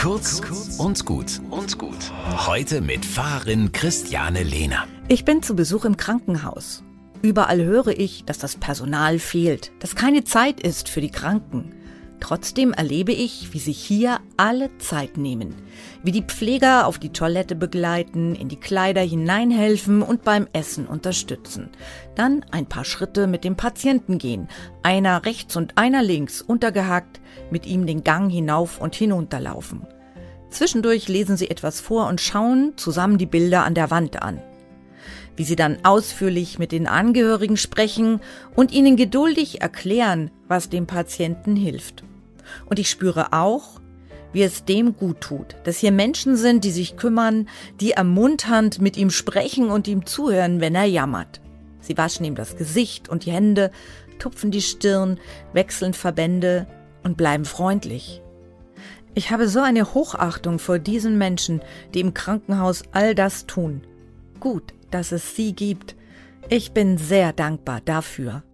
Kurz und gut und gut. Heute mit Fahrerin Christiane Lehner. Ich bin zu Besuch im Krankenhaus. Überall höre ich, dass das Personal fehlt, dass keine Zeit ist für die Kranken. Trotzdem erlebe ich, wie sich hier alle Zeit nehmen, wie die Pfleger auf die Toilette begleiten, in die Kleider hineinhelfen und beim Essen unterstützen. Dann ein paar Schritte mit dem Patienten gehen, einer rechts und einer links untergehackt, mit ihm den Gang hinauf und hinunterlaufen. Zwischendurch lesen sie etwas vor und schauen zusammen die Bilder an der Wand an. Wie sie dann ausführlich mit den Angehörigen sprechen und ihnen geduldig erklären, was dem Patienten hilft. Und ich spüre auch, wie es dem gut tut, dass hier Menschen sind, die sich kümmern, die ermunternd mit ihm sprechen und ihm zuhören, wenn er jammert. Sie waschen ihm das Gesicht und die Hände, tupfen die Stirn, wechseln Verbände und bleiben freundlich. Ich habe so eine Hochachtung vor diesen Menschen, die im Krankenhaus all das tun. Gut, dass es sie gibt. Ich bin sehr dankbar dafür.